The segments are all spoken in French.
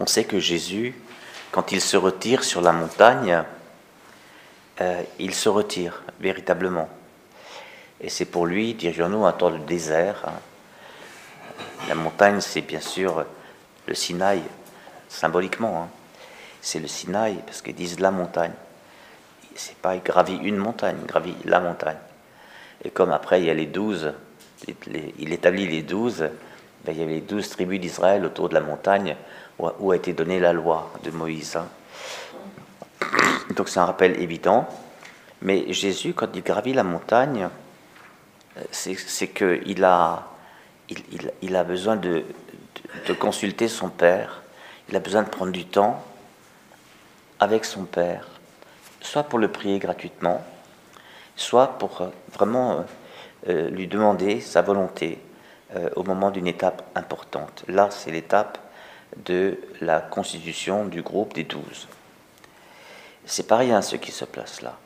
On sait que Jésus, quand il se retire sur la montagne, euh, il se retire véritablement. Et c'est pour lui, dirions-nous, un temps de désert. Hein. La montagne, c'est bien sûr le Sinaï, symboliquement. Hein. C'est le Sinaï, parce qu'ils disent la montagne. C'est pas gravit une montagne, il gravit la montagne. Et comme après, il y a les douze, il établit les douze, ben, il y avait les douze tribus d'Israël autour de la montagne où a été donnée la loi de Moïse. Hein. Donc c'est un rappel évident. Mais Jésus, quand il gravit la montagne, euh, c'est qu'il a, il, a besoin de, de, consulter son Père, il a besoin de prendre du temps avec son Père, soit pour le prier gratuitement, soit pour euh, vraiment euh, lui demander sa volonté au moment d'une étape importante. Là, c'est l'étape de la constitution du groupe des douze. C'est pas rien ce qui se place là.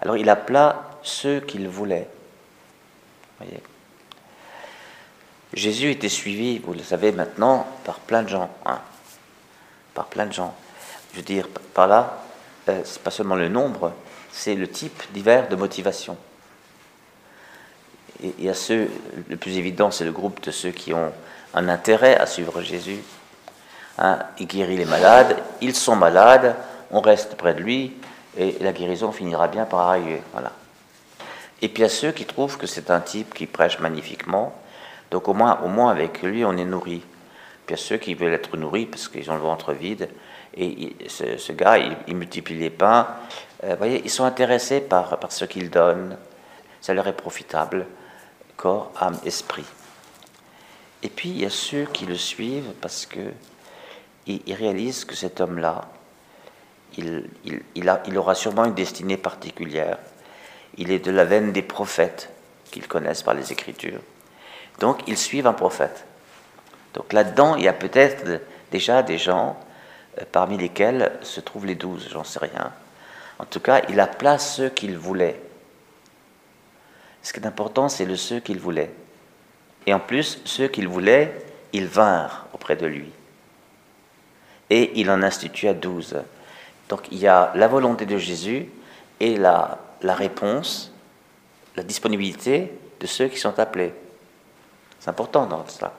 Alors il appela ceux qu'il voulait. Voyez. Jésus était suivi, vous le savez maintenant, par plein de gens. Hein. par plein de gens. Je veux dire, par là, euh, c'est pas seulement le nombre, c'est le type divers de motivation. Et, y a ceux, le plus évident, c'est le groupe de ceux qui ont un intérêt à suivre Jésus. Hein, il guérit les malades, ils sont malades, on reste près de lui, et la guérison finira bien par arriver. Voilà. Et puis il y a ceux qui trouvent que c'est un type qui prêche magnifiquement, donc au moins, au moins avec lui on est nourri. Puis il y a ceux qui veulent être nourris parce qu'ils ont le ventre vide, et ce, gars, il, multiplie les pains. Euh, vous voyez, ils sont intéressés par, par ce qu'il donne, ça leur est profitable, corps, âme, esprit. Et puis il y a ceux qui le suivent parce que ils réalisent que cet homme-là, il, aura sûrement une destinée particulière. Il est de la veine des prophètes qu'ils connaissent par les Écritures. Donc, ils suivent un prophète. Donc là-dedans, il y a peut-être déjà des gens euh, parmi lesquels se trouvent les douze, j'en sais rien. En tout cas, il a place ceux qu'il voulait. Ce qui est important, c'est le ceux qu'il voulait. Et en plus, ceux qu'il voulait, ils vinrent auprès de lui. Et il en institua douze. Donc il y a la volonté de Jésus et la, la réponse, la disponibilité de ceux qui sont appelés. C'est important dans cela.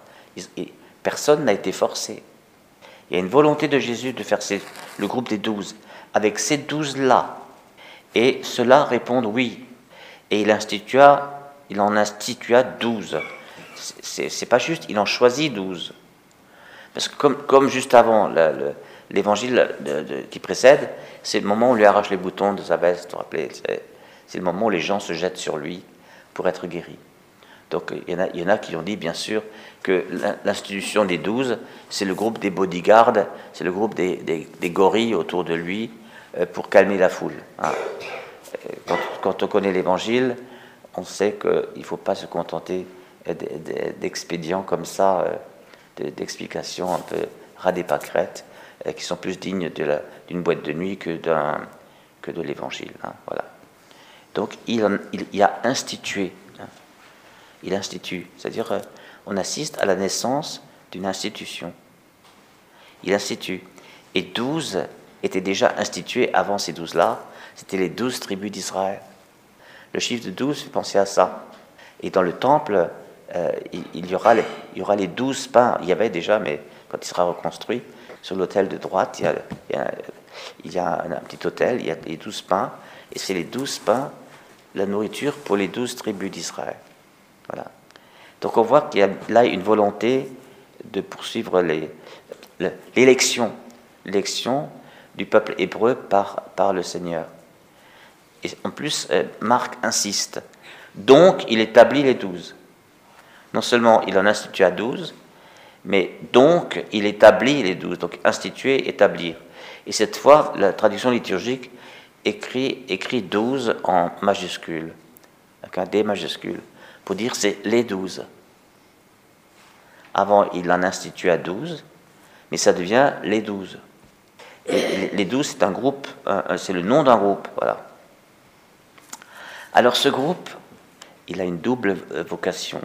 personne n'a été forcé. Il y a une volonté de Jésus de faire le groupe des douze. Avec ces douze-là, et ceux-là répondent oui. Et il, institua, il en institua douze. C'est pas juste, il en choisit douze. Parce que comme, juste avant, le, l'évangile qui précède, c'est le moment où on lui arrache les boutons de sa veste, vous rappelez C'est le moment où les gens se jettent sur lui pour être guéris. Donc il y, en a, qui ont dit, bien sûr, que l'institution des douze, c'est le groupe des bodyguards, c'est le groupe des, gorilles autour de lui euh, pour calmer la foule. Hein. Euh, quand, on connaît l'évangile, on sait qu'il ne faut pas se contenter d'expédients comme ça, d'explications un peu pâquerettes. Euh, qui sont plus dignes d'une boîte de nuit que, que de l'évangile. Hein, voilà. Donc il, il, a institué, hein. il institue, c'est-à-dire euh, on assiste à la naissance d'une institution. Il institue. Et douze étaient déjà institués avant ces douze-là, c'était les douze tribus d'Israël. Le chiffre de douze fait penser à ça. Et dans le temple, euh, il, y aura les, il y. Il y avait déjà, mais quand il sera reconstruit, sur l'autel de droite, il y a, un, petit autel, il y a les douze pains, et c'est les douze pains, la nourriture pour les douze tribus d'Israël. Voilà. Donc on voit qu'il y a là une volonté de poursuivre l'élection, l'élection du peuple hébreu par, par le Seigneur. Et en plus, euh, Marc insiste. Donc, il établit les douze. Non seulement il en institue à douze, mais donc, il établit les douze, donc instituer, établir. Et cette fois, la traduction liturgique écrit, écrit douze en majuscule, avec un D majuscule, pour dire c'est les douze. Avant, il en institue à douze, mais ça devient les douze. Et les douze, c'est un groupe, c'est le nom d'un groupe, voilà. Alors ce groupe, il a une double vocation.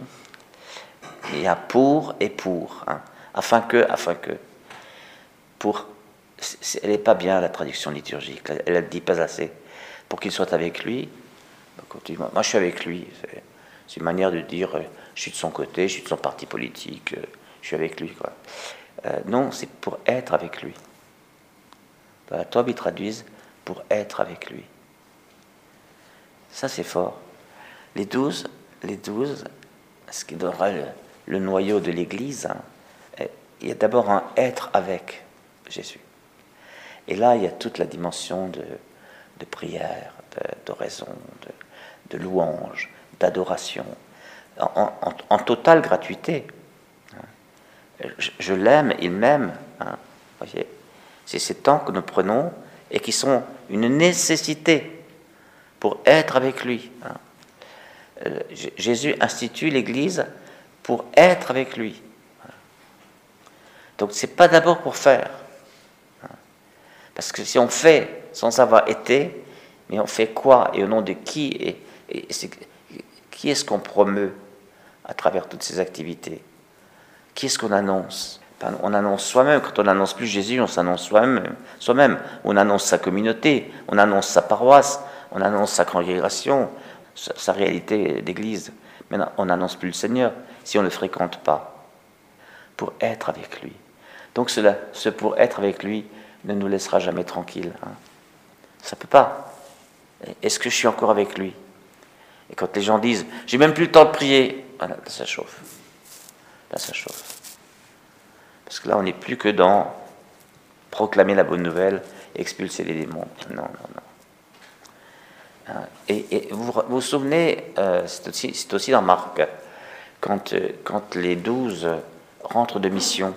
Il y a pour et pour, hein. afin que, afin que. pour. Elle n'est pas bien la traduction liturgique, elle ne dit pas assez. Pour qu'il soit avec lui, bah, moi je suis avec lui. C'est une manière de dire euh, je suis de son côté, je suis de son parti politique, euh, je suis avec lui. Quoi. Euh, non, c'est pour être avec lui. Dans la Torah, ils traduisent pour être avec lui. Ça, c'est fort. Les douze, les douze, ce qui donnera le, noyau de l'Église, hein, il y a d'abord un être avec Jésus. Et là, il y a toute la dimension de, prière, d'oraison, de, de, louange, d'adoration, en, totale gratuité. Je, l'aime, il m'aime. Hein, C'est ces temps que nous prenons et qui sont une nécessité pour être avec lui. Hein. Euh, Jésus institue l'Église pour être avec lui. Donc c'est pas d'abord pour faire. Hein. Parce que si on fait sans avoir été, mais on fait quoi et au nom de qui et, qui est-ce qu'on promeut à travers toutes ces activités? Qui est-ce qu'on annonce? On annonce soi-même. Quand on n'annonce plus Jésus, on s'annonce soi-même. Soi-même. On annonce sa communauté, on annonce sa paroisse, on annonce sa congrégation, sa, réalité d'église. Mais on n'annonce plus le Seigneur si on ne le fréquente pas pour être avec lui. Donc cela, ce pour être avec lui ne nous laissera jamais tranquilles. Hein. Ça peut pas. Est-ce que je suis encore avec lui? Et quand les gens disent, j'ai même plus le temps de prier, voilà, là ça chauffe. Là ça chauffe. Parce que là on n'est plus que dans proclamer la bonne nouvelle, expulser les démons. Non, non, non. Hein, et, vous, vous souvenez, euh, c'est aussi, aussi, dans Marc, quand, euh, quand les douze rentrent de mission,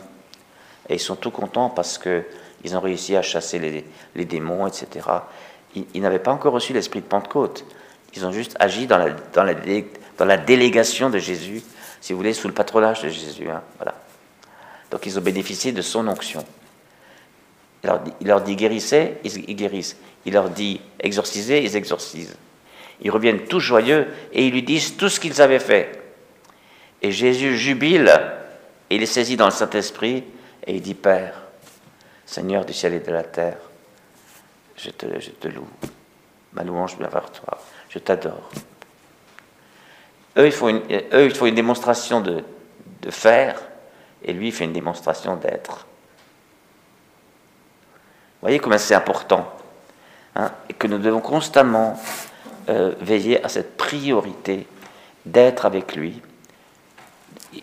et ils sont tout contents parce qu'ils ont réussi à chasser les, les démons, etc. Ils, n'avaient pas encore reçu l'esprit de Pentecôte. Ils ont juste agi dans la, dans la, dans la délégation de Jésus, si vous voulez, sous le patronage de Jésus. Hein, voilà. Donc ils ont bénéficié de son onction. Il leur, dit guérissez, ils guérissent. Il leur dit exorcisez, ils exorcisent. Ils reviennent tous joyeux et ils lui disent tout ce qu'ils avaient fait. Et Jésus jubile et il est saisi dans le Saint-Esprit et il dit Père, Seigneur du ciel et de la terre, je te, loue. Ma louange vient vers toi. Je t'adore. Eux, il faut une démonstration de, de faire et lui, il fait une démonstration d'être. Voyez comment c'est important hein, et que nous devons constamment euh, veiller à cette priorité d'être avec lui.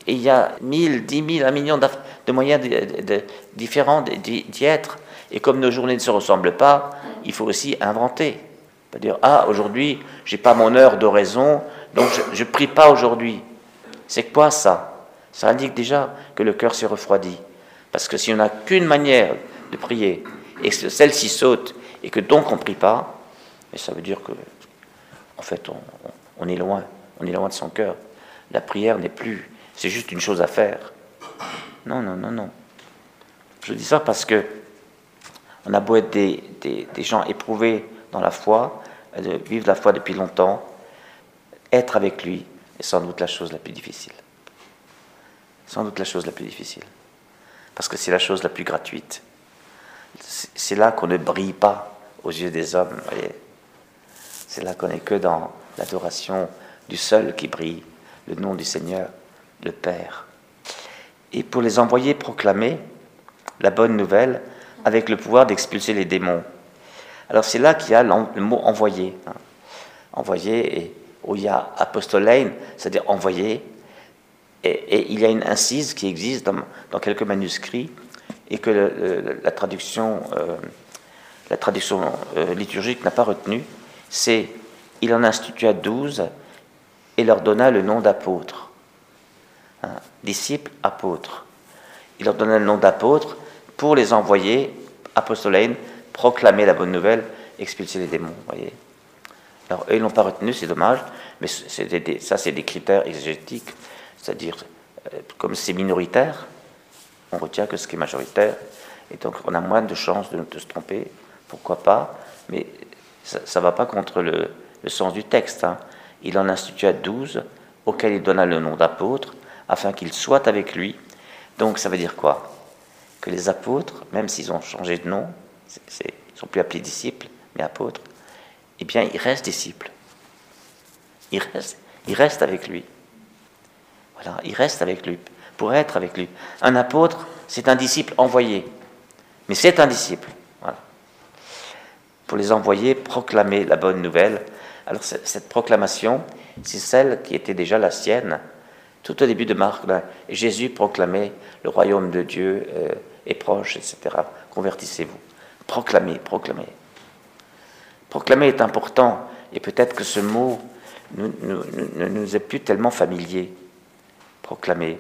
Et il y a mille, dix mille, un million de moyens de, différents d'y être. Et comme nos journées ne se ressemblent pas, il faut aussi inventer. Pas dire ah aujourd'hui j'ai pas mon heure d'oraison, donc je, ne prie pas aujourd'hui. C'est quoi ça? Ça indique déjà que le cœur s'est refroidi. Parce que si on n'a qu'une manière de prier, et que celle-ci saute, et que donc on ne prie pas, mais ça veut dire que, en fait, on, est loin, on est loin de son cœur. La prière n'est plus, c'est juste une chose à faire. Non, non, non, non. Je dis ça parce que on a beau être des, des, gens éprouvés dans la foi, de vivre la foi depuis longtemps, être avec lui est sans doute la chose la plus difficile. Sans doute la chose la plus difficile. Parce que c'est la chose la plus gratuite c'est là qu'on ne brille pas aux yeux des hommes. C'est là qu'on n'est que dans l'adoration du seul qui brille, le nom du Seigneur, le Père. Et pour les envoyer proclamer la bonne nouvelle avec le pouvoir d'expulser les démons. Alors c'est là qu'il y a le mot envoyer. Hein. Envoyer, et, où il y a apostolein, c'est-à-dire envoyer. Et, il y a une incise qui existe dans quelques manuscrits et que la traduction, euh, euh, liturgique n'a pas retenu, c'est il en institua douze et leur donna le nom d'apôtres. Hein, disciples, apôtres. Il leur donna le nom d'apôtres pour les envoyer, apostolènes, proclamer la bonne nouvelle, expulser les démons. Voyez. Alors eux, ils l'ont pas retenu, c'est dommage, mais ça, c'est des critères exégétiques, c'est-à-dire, euh, comme c'est minoritaire, on retient que ce qui est majoritaire, et donc on a moins de chances de, se tromper, pourquoi pas, mais ça ne va pas contre le, sens du texte. Hein. Il en institua douze, auxquels il donna le nom d'apôtres, afin qu'ils soient avec lui. Donc ça veut dire quoi? Que les apôtres, même s'ils ont changé de nom, ils ne sont plus appelés disciples, mais apôtres, eh bien, ils restent disciples. Ils restent, ils restent avec lui. Voilà, ils restent avec lui, pour être avec lui. Un apôtre, c'est un disciple envoyé, mais c'est un disciple. Pour les envoyer, proclamer la bonne nouvelle. Alors, cette proclamation, c'est celle qui était déjà la sienne tout au début de Marc, Jésus proclamait le royaume de Dieu euh, est proche, etc. Convertissez-vous. Proclamez, proclamez. Proclamer est important, et peut-être que ce mot ne nous, est plus tellement familier. Proclamer,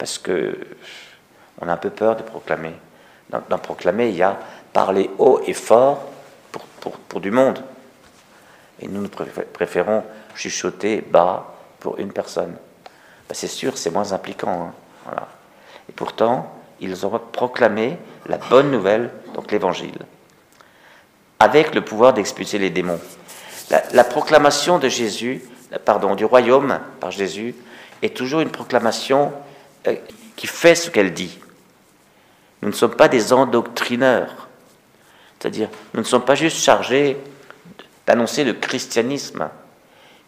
parce que on a un peu peur de proclamer. Dans, proclamer, il y a parler haut et fort pour, pour du monde. Et nous, nous préférons chuchoter bas pour une personne. Ben, c'est sûr, c'est moins impliquant. Hein. Et pourtant, ils ont proclamé la bonne nouvelle, donc l'évangile, avec le pouvoir d'expulser les démons. La, proclamation de Jésus, pardon, du royaume par Jésus, est toujours une proclamation qui fait ce qu'elle dit. Nous ne sommes pas des endoctrineurs, c'est-à-dire nous ne sommes pas juste chargés d'annoncer le christianisme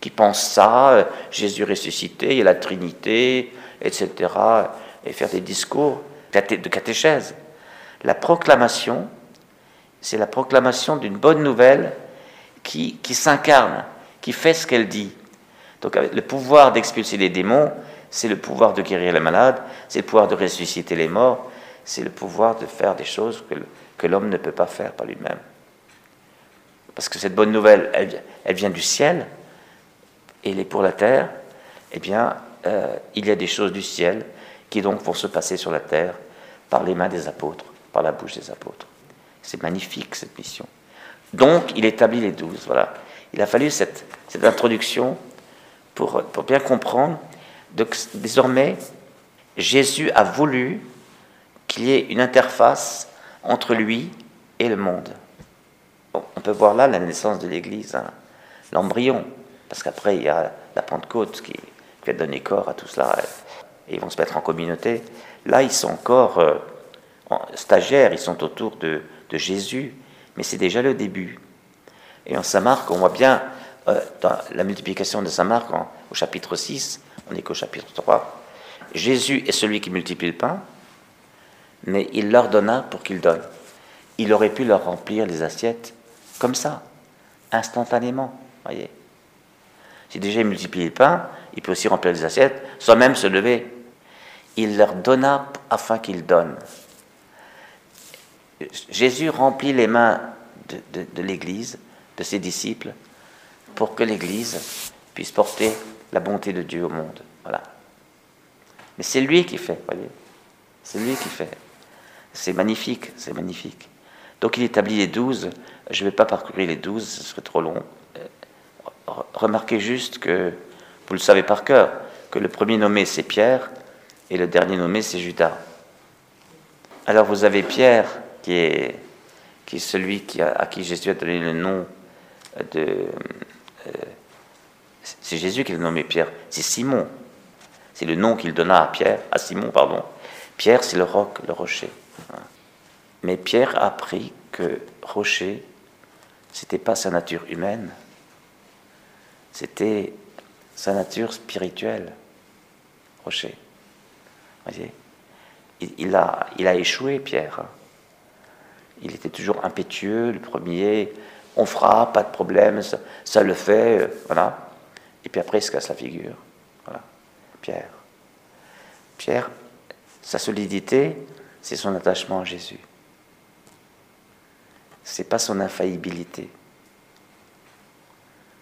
qui pensent ça, euh, Jésus ressuscité, il y a la Trinité, etc., et faire des discours de catéchèse. La proclamation, c'est la proclamation d'une bonne nouvelle qui, qui s'incarne, qui fait ce qu'elle dit. Donc le pouvoir d'expulser les démons, c'est le pouvoir de guérir les malades, c'est le pouvoir de ressusciter les morts, c'est le pouvoir de faire des choses que, l'homme ne peut pas faire par lui-même. Parce que cette bonne nouvelle, elle, elle vient du ciel, et il est pour la terre, eh bien, euh, il y a des choses du ciel qui donc vont se passer sur la terre par les mains des apôtres, par la bouche des apôtres. C'est magnifique cette mission. Donc, il établit les douze. Voilà. Il a fallu cette, introduction pour, bien comprendre. Donc, désormais, Jésus a voulu qu'il y ait une interface entre lui et le monde. on peut voir là la naissance de l'Église, hein, l'embryon. Parce qu'après, il y a la Pentecôte qui, va donner corps à tout cela. Et ils vont se mettre en communauté. Là, ils sont encore euh, stagiaires, ils sont autour de, Jésus. Mais c'est déjà le début. Et en Saint-Marc, on voit bien, euh, dans la multiplication de Saint-Marc, au chapitre 6, on n'est qu'au chapitre 3, Jésus est celui qui multiplie le pain, mais il leur donna pour qu'ils donnent. Il aurait pu leur remplir les assiettes comme ça, instantanément. Voyez. Si déjà il multiplie le pain, il peut aussi remplir les assiettes, sans même se lever. Il leur donna afin qu'ils donnent. Jésus remplit les mains de, l'Église, de ses disciples, pour que l'Église puisse porter la bonté de Dieu au monde. Voilà. Mais c'est lui qui fait, voyez. C'est lui qui fait. C'est magnifique, c'est magnifique. Donc il établit les douze. Je ne vais pas parcourir les douze, ce serait trop long remarquez juste que, vous le savez par cœur, que le premier nommé c'est Pierre et le dernier nommé c'est Judas. Alors vous avez Pierre qui est, celui à qui Jésus a donné le nom de... C'est Jésus qui l'a nommé Pierre, c'est Simon. C'est le nom qu'il donna à Pierre, à Simon, pardon. Pierre, c'est le roc, le rocher. Mais Pierre a appris que rocher, c'était pas sa nature humaine, c'était sa nature spirituelle, Rocher. Voyez? Il, a, il a échoué, Pierre. Il était toujours impétueux, le premier. On fera, pas de problème, ça, le fait, euh, voilà. Et puis après, il se casse la figure. Voilà. Pierre. Pierre, sa solidité, c'est son attachement à Jésus. C'est pas son infaillibilité.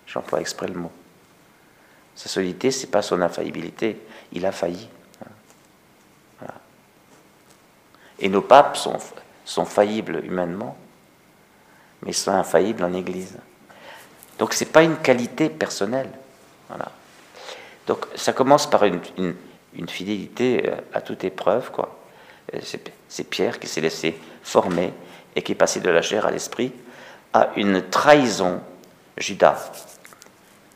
J'emploie exprès le mot. Sa solidité, ce n'est pas son infaillibilité. Il a failli. Et nos papes sont, faillibles humainement, mais sont infaillibles en Église. Donc ce n'est pas une qualité personnelle. Donc ça commence par une, une, fidélité euh, à toute épreuve. quoi. Euh, c'est Pierre qui s'est laissé former et qui est passé de la chair à l'esprit à une trahison, Judas.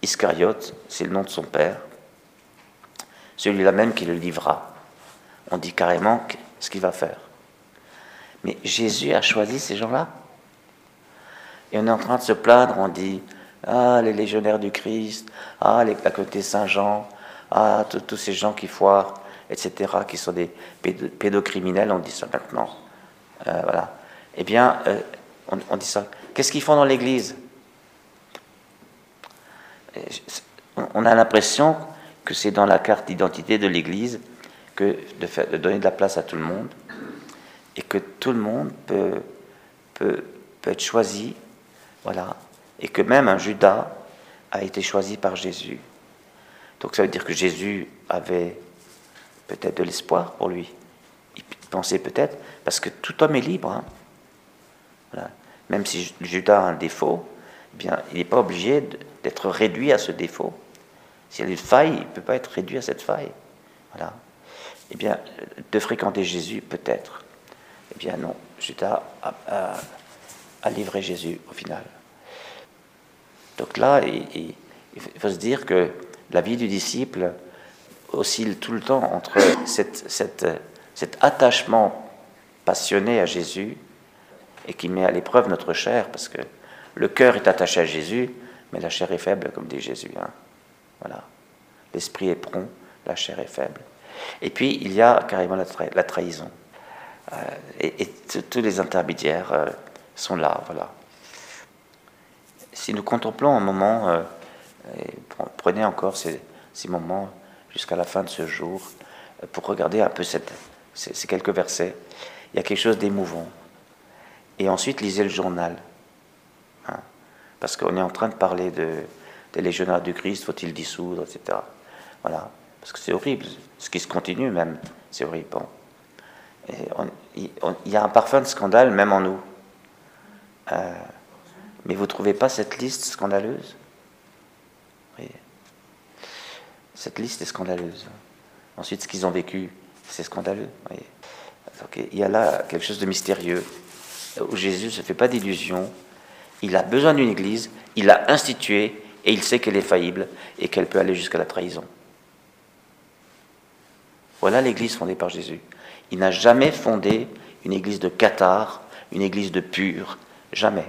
Iscariote, c'est le nom de son père, celui-là même qui le livra. On dit carrément ce qu'il va faire. Mais Jésus a choisi ces gens-là. Et on est en train de se plaindre, on dit Ah, les légionnaires du Christ, ah, les, à côté Saint-Jean, ah, tous ces gens qui foirent, etc., qui sont des pédocriminels, on dit ça maintenant. Euh, voilà. Eh bien, euh, on, dit ça. Qu'est-ce qu'ils font dans l'Église? On a l'impression que c'est dans la carte d'identité de l'Église que de, faire, de donner de la place à tout le monde et que tout le monde peut, peut, peut être choisi, voilà, et que même un Judas a été choisi par Jésus. Donc ça veut dire que Jésus avait peut-être de l'espoir pour lui. Il pensait peut-être, parce que tout homme est libre. Hein. Même si Judas a un défaut, eh il n'est pas obligé d'être réduit à ce défaut. S'il y a une faille, il ne peut pas être réduit à cette faille. Eh bien, de fréquenter Jésus, peut-être. Eh bien, non. Judas a, livré Jésus au final. Donc là, il, faut se dire que la vie du disciple oscille tout le temps entre cet attachement passionné à Jésus et qui met à l'épreuve notre chair, parce que le cœur est attaché à Jésus, mais la chair est faible, comme dit Jésus. Hein. Voilà. L'esprit est prompt, la chair est faible. Et puis, il y a carrément la, trahison. Euh, et, tous les intermédiaires euh, sont là, voilà. Si nous contemplons un moment, euh, prenez encore ces, moments jusqu'à la fin de ce jour pour regarder un peu cette, ces, quelques versets. Il y a quelque chose d'émouvant. Et ensuite, lisez le journal. Hein. parce qu'on est en train de parler de, des légionnaires du Christ, faut-il dissoudre, etc. Voilà. Parce que c'est horrible. Ce qui se continue même, c'est horrible. il, y a un parfum de scandale même en nous. Euh, mais vous ne trouvez pas cette liste scandaleuse. Cette liste est scandaleuse. Ensuite, ce qu'ils ont vécu, c'est scandaleux. Il y a là quelque chose de mystérieux, où Jésus ne se fait pas d'illusions. Il a besoin d'une église, il l'a instituée, et il sait qu'elle est faillible, et qu'elle peut aller jusqu'à la trahison. Voilà l'église fondée par Jésus. Il n'a jamais fondé une église de Qatar, une église de pur, jamais.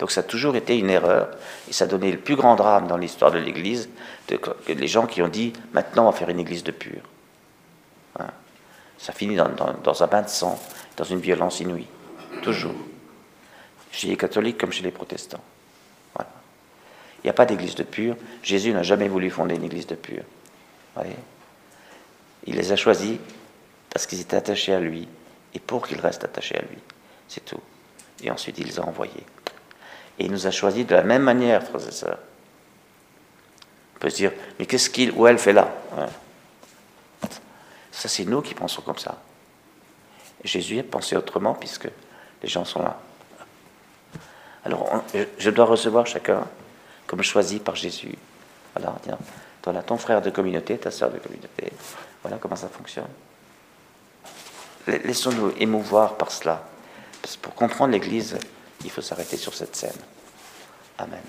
Donc ça a toujours été une erreur, et ça a donné le plus grand drame dans l'histoire de l'Église, que les gens qui ont dit maintenant on va faire une Église de pur. Hein. Ça finit dans, un bain de sang, dans une violence inouïe, toujours. Chez les catholiques comme chez les protestants. Il n'y a pas d'église de pur. Jésus n'a jamais voulu fonder une église de pur. Il les a choisis parce qu'ils étaient attachés à lui et pour qu'ils restent attachés à lui. C'est tout. Et ensuite, il les a envoyés. Et il nous a choisis de la même manière, frères et sœurs. On peut se dire, mais qu'est-ce qu'il ou elle fait là Ça, c'est nous qui pensons comme ça. Jésus a pensé autrement puisque les gens sont là. Alors, je dois recevoir chacun comme choisi par Jésus. Voilà, tiens, ton frère de communauté, ta soeur de communauté. Voilà comment ça fonctionne. Laissons-nous émouvoir par cela. Parce pour comprendre l'Église, il faut s'arrêter sur cette scène. Amen.